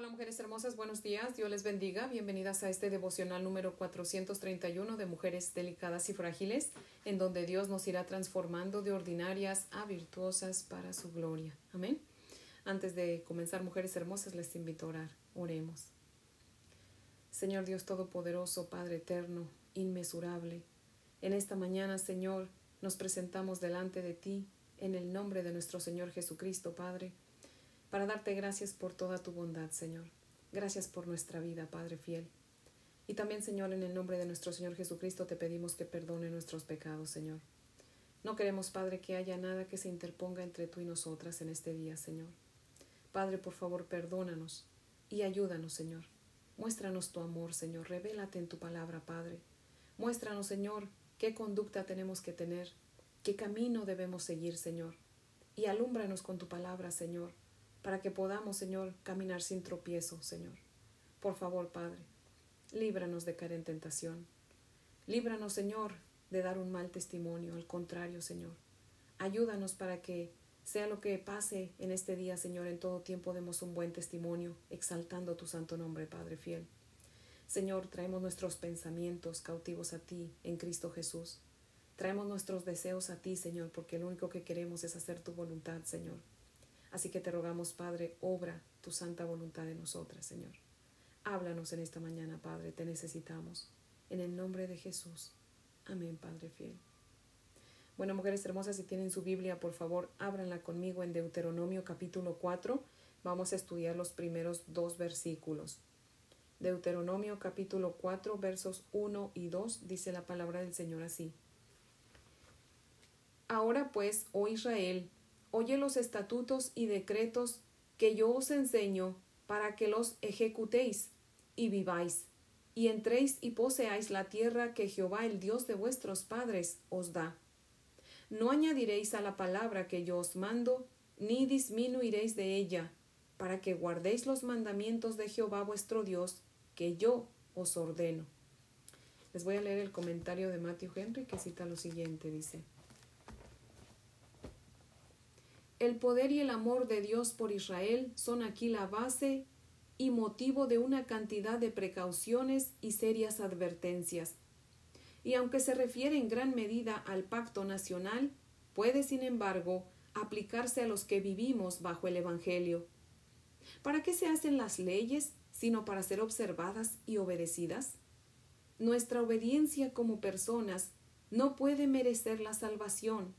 Hola mujeres hermosas, buenos días, Dios les bendiga. Bienvenidas a este devocional número 431 de Mujeres Delicadas y Frágiles, en donde Dios nos irá transformando de ordinarias a virtuosas para su gloria. Amén. Antes de comenzar, mujeres hermosas, les invito a orar. Oremos. Señor Dios Todopoderoso, Padre Eterno, inmesurable, en esta mañana, Señor, nos presentamos delante de ti en el nombre de nuestro Señor Jesucristo, Padre para darte gracias por toda tu bondad, Señor. Gracias por nuestra vida, Padre fiel. Y también, Señor, en el nombre de nuestro Señor Jesucristo te pedimos que perdone nuestros pecados, Señor. No queremos, Padre, que haya nada que se interponga entre tú y nosotras en este día, Señor. Padre, por favor, perdónanos y ayúdanos, Señor. Muéstranos tu amor, Señor. Revélate en tu palabra, Padre. Muéstranos, Señor, qué conducta tenemos que tener, qué camino debemos seguir, Señor. Y alúmbranos con tu palabra, Señor para que podamos, Señor, caminar sin tropiezo, Señor. Por favor, Padre, líbranos de caer en tentación. Líbranos, Señor, de dar un mal testimonio. Al contrario, Señor, ayúdanos para que sea lo que pase en este día, Señor, en todo tiempo demos un buen testimonio, exaltando tu santo nombre, Padre fiel. Señor, traemos nuestros pensamientos cautivos a ti en Cristo Jesús. Traemos nuestros deseos a ti, Señor, porque lo único que queremos es hacer tu voluntad, Señor. Así que te rogamos, Padre, obra tu santa voluntad en nosotras, Señor. Háblanos en esta mañana, Padre, te necesitamos. En el nombre de Jesús. Amén, Padre fiel. Bueno, mujeres hermosas, si tienen su Biblia, por favor, ábranla conmigo en Deuteronomio capítulo 4. Vamos a estudiar los primeros dos versículos. Deuteronomio capítulo 4, versos 1 y 2, dice la palabra del Señor así. Ahora pues, oh Israel, oye los estatutos y decretos que yo os enseño para que los ejecutéis y viváis, y entréis y poseáis la tierra que Jehová el Dios de vuestros padres os da. No añadiréis a la palabra que yo os mando, ni disminuiréis de ella, para que guardéis los mandamientos de Jehová vuestro Dios, que yo os ordeno. Les voy a leer el comentario de Matthew Henry que cita lo siguiente, dice. El poder y el amor de Dios por Israel son aquí la base y motivo de una cantidad de precauciones y serias advertencias. Y aunque se refiere en gran medida al pacto nacional, puede, sin embargo, aplicarse a los que vivimos bajo el Evangelio. ¿Para qué se hacen las leyes sino para ser observadas y obedecidas? Nuestra obediencia como personas no puede merecer la salvación,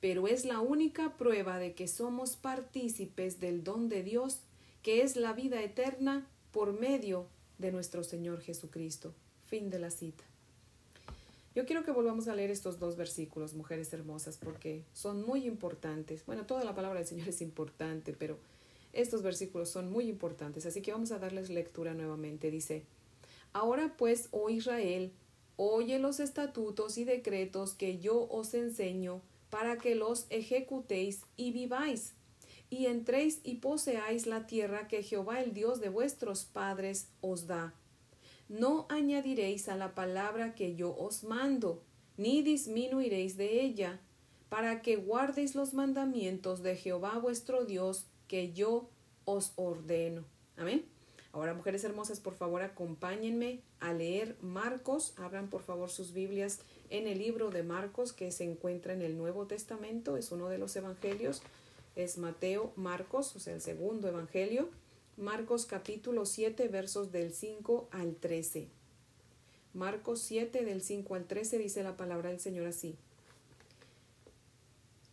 pero es la única prueba de que somos partícipes del don de Dios, que es la vida eterna por medio de nuestro Señor Jesucristo. Fin de la cita. Yo quiero que volvamos a leer estos dos versículos, mujeres hermosas, porque son muy importantes. Bueno, toda la palabra del Señor es importante, pero estos versículos son muy importantes, así que vamos a darles lectura nuevamente. Dice, Ahora pues, oh Israel, oye los estatutos y decretos que yo os enseño, para que los ejecutéis y viváis, y entréis y poseáis la tierra que Jehová el Dios de vuestros padres os da. No añadiréis a la palabra que yo os mando, ni disminuiréis de ella, para que guardéis los mandamientos de Jehová vuestro Dios que yo os ordeno. Amén. Ahora, mujeres hermosas, por favor, acompáñenme a leer Marcos. Abran, por favor, sus Biblias en el libro de Marcos que se encuentra en el Nuevo Testamento, es uno de los evangelios, es Mateo, Marcos, o sea, el segundo evangelio, Marcos capítulo 7 versos del 5 al 13. Marcos 7 del 5 al 13 dice la palabra del Señor así.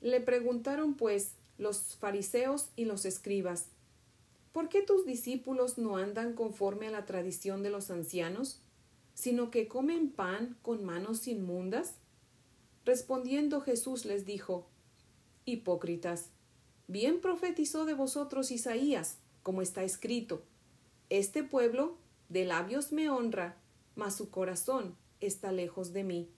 Le preguntaron pues los fariseos y los escribas, ¿por qué tus discípulos no andan conforme a la tradición de los ancianos? sino que comen pan con manos inmundas? Respondiendo Jesús les dijo, Hipócritas, bien profetizó de vosotros Isaías, como está escrito, Este pueblo de labios me honra, mas su corazón está lejos de mí.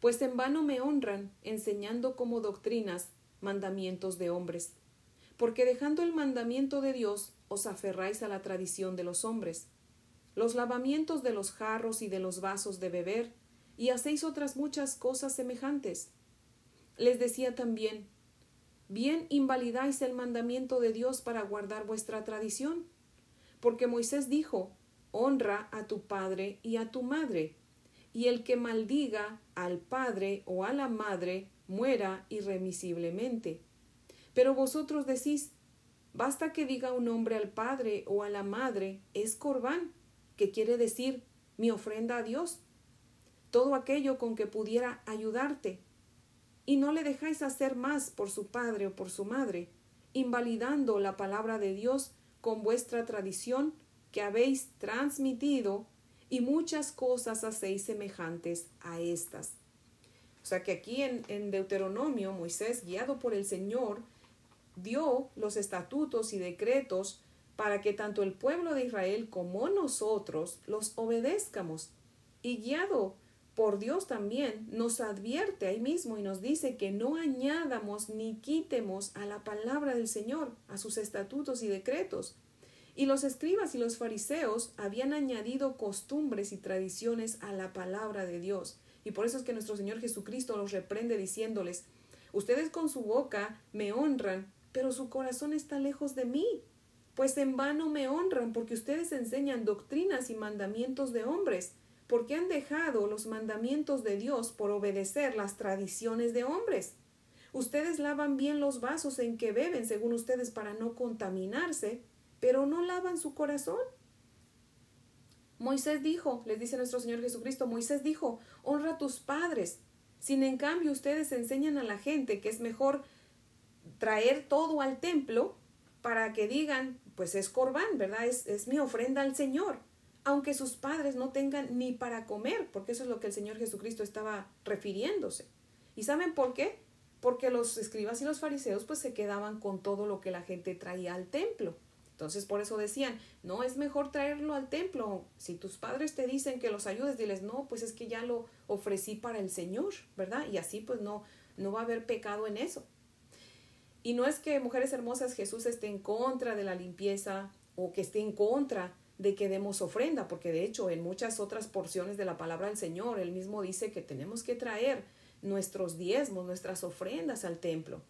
Pues en vano me honran, enseñando como doctrinas mandamientos de hombres. Porque dejando el mandamiento de Dios, os aferráis a la tradición de los hombres los lavamientos de los jarros y de los vasos de beber, y hacéis otras muchas cosas semejantes. Les decía también, bien invalidáis el mandamiento de Dios para guardar vuestra tradición, porque Moisés dijo, honra a tu padre y a tu madre, y el que maldiga al padre o a la madre muera irremisiblemente. Pero vosotros decís, basta que diga un hombre al padre o a la madre, es corbán, que quiere decir mi ofrenda a Dios, todo aquello con que pudiera ayudarte, y no le dejáis hacer más por su padre o por su madre, invalidando la palabra de Dios con vuestra tradición que habéis transmitido, y muchas cosas hacéis semejantes a estas. O sea que aquí en, en Deuteronomio, Moisés, guiado por el Señor, dio los estatutos y decretos para que tanto el pueblo de Israel como nosotros los obedezcamos. Y guiado por Dios también nos advierte ahí mismo y nos dice que no añadamos ni quitemos a la palabra del Señor, a sus estatutos y decretos. Y los escribas y los fariseos habían añadido costumbres y tradiciones a la palabra de Dios. Y por eso es que nuestro Señor Jesucristo los reprende diciéndoles, ustedes con su boca me honran, pero su corazón está lejos de mí, pues en vano me honran porque ustedes enseñan doctrinas y mandamientos de hombres porque han dejado los mandamientos de Dios por obedecer las tradiciones de hombres. Ustedes lavan bien los vasos en que beben, según ustedes, para no contaminarse, pero no lavan su corazón. Moisés dijo, les dice nuestro Señor Jesucristo, Moisés dijo, honra a tus padres. Sin en cambio ustedes enseñan a la gente que es mejor traer todo al templo para que digan, pues es corbán, ¿verdad? Es, es mi ofrenda al Señor aunque sus padres no tengan ni para comer, porque eso es lo que el Señor Jesucristo estaba refiriéndose. ¿Y saben por qué? Porque los escribas y los fariseos pues se quedaban con todo lo que la gente traía al templo. Entonces por eso decían, no es mejor traerlo al templo. Si tus padres te dicen que los ayudes, diles, no, pues es que ya lo ofrecí para el Señor, ¿verdad? Y así pues no, no va a haber pecado en eso. Y no es que, mujeres hermosas, Jesús esté en contra de la limpieza o que esté en contra de que demos ofrenda, porque de hecho en muchas otras porciones de la palabra del Señor, él mismo dice que tenemos que traer nuestros diezmos, nuestras ofrendas al templo.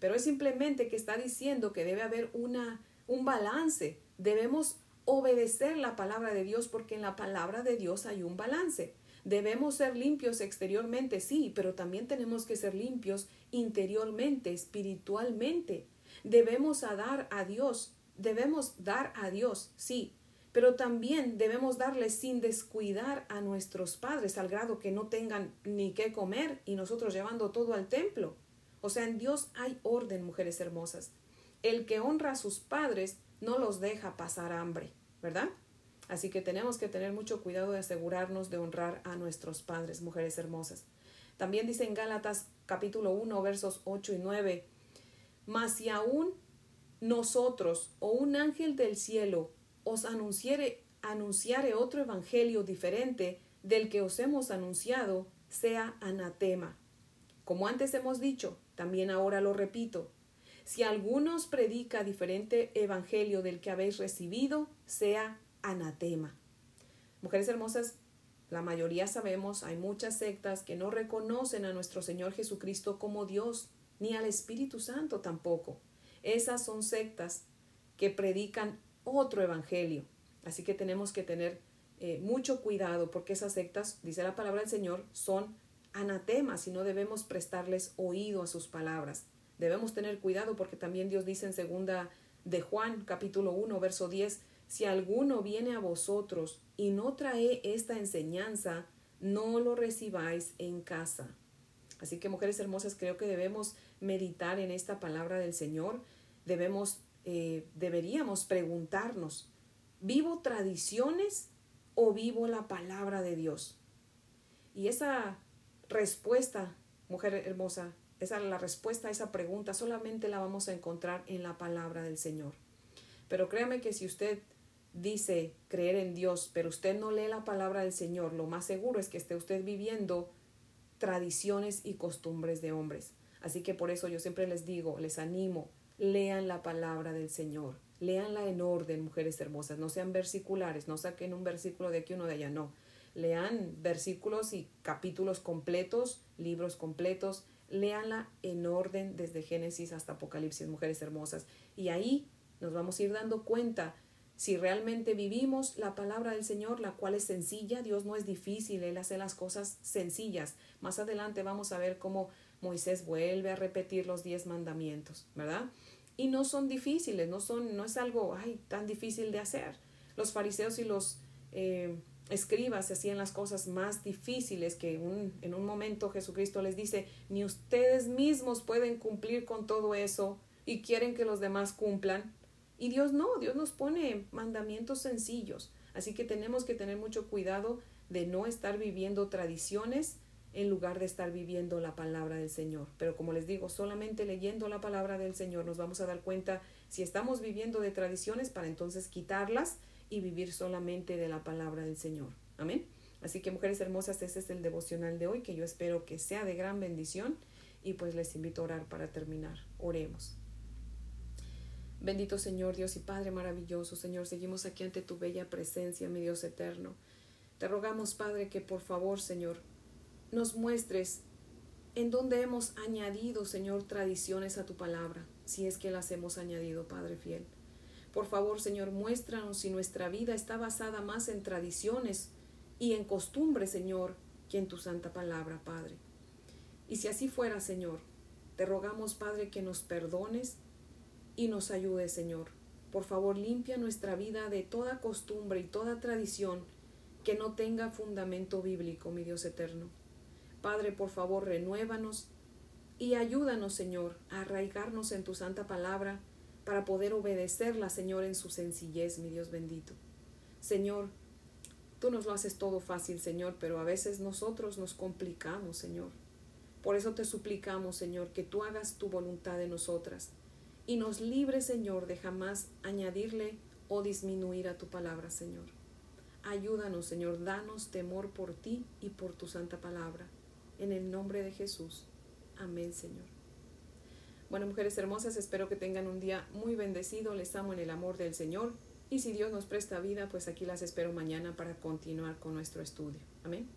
Pero es simplemente que está diciendo que debe haber una, un balance. Debemos obedecer la palabra de Dios porque en la palabra de Dios hay un balance. Debemos ser limpios exteriormente, sí, pero también tenemos que ser limpios interiormente, espiritualmente. Debemos dar a Dios, debemos dar a Dios, sí, pero también debemos darles sin descuidar a nuestros padres al grado que no tengan ni qué comer y nosotros llevando todo al templo. O sea, en Dios hay orden, mujeres hermosas. El que honra a sus padres no los deja pasar hambre, ¿verdad? Así que tenemos que tener mucho cuidado de asegurarnos de honrar a nuestros padres, mujeres hermosas. También dice en Gálatas capítulo 1 versos 8 y 9, mas si aún nosotros o un ángel del cielo os anunciare, anunciare otro evangelio diferente del que os hemos anunciado, sea anatema. Como antes hemos dicho, también ahora lo repito, si alguno os predica diferente evangelio del que habéis recibido, sea anatema. Mujeres hermosas, la mayoría sabemos, hay muchas sectas que no reconocen a nuestro Señor Jesucristo como Dios, ni al Espíritu Santo tampoco. Esas son sectas que predican otro evangelio. Así que tenemos que tener eh, mucho cuidado porque esas sectas, dice la palabra del Señor, son anatemas y no debemos prestarles oído a sus palabras. Debemos tener cuidado porque también Dios dice en segunda de Juan capítulo 1 verso 10, si alguno viene a vosotros y no trae esta enseñanza, no lo recibáis en casa. Así que mujeres hermosas, creo que debemos meditar en esta palabra del Señor, debemos eh, deberíamos preguntarnos, ¿vivo tradiciones o vivo la palabra de Dios? Y esa respuesta, mujer hermosa, esa la respuesta a esa pregunta solamente la vamos a encontrar en la palabra del Señor. Pero créame que si usted dice creer en Dios, pero usted no lee la palabra del Señor, lo más seguro es que esté usted viviendo tradiciones y costumbres de hombres. Así que por eso yo siempre les digo, les animo, lean la palabra del Señor. Leanla en orden, mujeres hermosas. No sean versiculares, no saquen un versículo de aquí, uno de allá, no. Lean versículos y capítulos completos, libros completos. Leanla en orden desde Génesis hasta Apocalipsis, mujeres hermosas. Y ahí nos vamos a ir dando cuenta Si realmente vivimos la palabra del Señor, la cual es sencilla, Dios no es difícil, Él hace las cosas sencillas. Más adelante vamos a ver cómo Moisés vuelve a repetir los diez mandamientos, ¿verdad? Y no son difíciles, no son, no es algo ay, tan difícil de hacer. Los fariseos y los eh, escribas hacían las cosas más difíciles que en un momento Jesucristo les dice, ni ustedes mismos pueden cumplir con todo eso y quieren que los demás cumplan. Y Dios no, Dios nos pone mandamientos sencillos. Así que tenemos que tener mucho cuidado de no estar viviendo tradiciones en lugar de estar viviendo la palabra del Señor. Pero como les digo, solamente leyendo la palabra del Señor nos vamos a dar cuenta si estamos viviendo de tradiciones para entonces quitarlas y vivir solamente de la palabra del Señor. Amén. Así que mujeres hermosas, ese es el devocional de hoy que yo espero que sea de gran bendición y pues les invito a orar para terminar. Oremos. Bendito Señor Dios y Padre maravilloso, Señor, seguimos aquí ante tu bella presencia, mi Dios eterno. Te rogamos, Padre, que por favor, Señor, nos muestres en dónde hemos añadido, Señor, tradiciones a tu palabra, si es que las hemos añadido, Padre fiel. Por favor, Señor, muéstranos si nuestra vida está basada más en tradiciones y en costumbres, Señor, que en tu santa palabra, Padre. Y si así fuera, Señor, te rogamos, Padre, que nos perdones y nos ayude, Señor. Por favor, limpia nuestra vida de toda costumbre y toda tradición que no tenga fundamento bíblico, mi Dios eterno. Padre, por favor, renuévanos y ayúdanos, Señor, a arraigarnos en tu santa palabra para poder obedecerla, Señor, en su sencillez, mi Dios bendito. Señor, tú nos lo haces todo fácil, Señor, pero a veces nosotros nos complicamos, Señor. Por eso te suplicamos, Señor, que tú hagas tu voluntad en nosotras y nos libre, Señor, de jamás añadirle o disminuir a tu palabra, Señor. Ayúdanos, Señor, danos temor por ti y por tu santa palabra. En el nombre de Jesús. Amén, Señor. Bueno, mujeres hermosas, espero que tengan un día muy bendecido. Les amo en el amor del Señor. Y si Dios nos presta vida, pues aquí las espero mañana para continuar con nuestro estudio. Amén.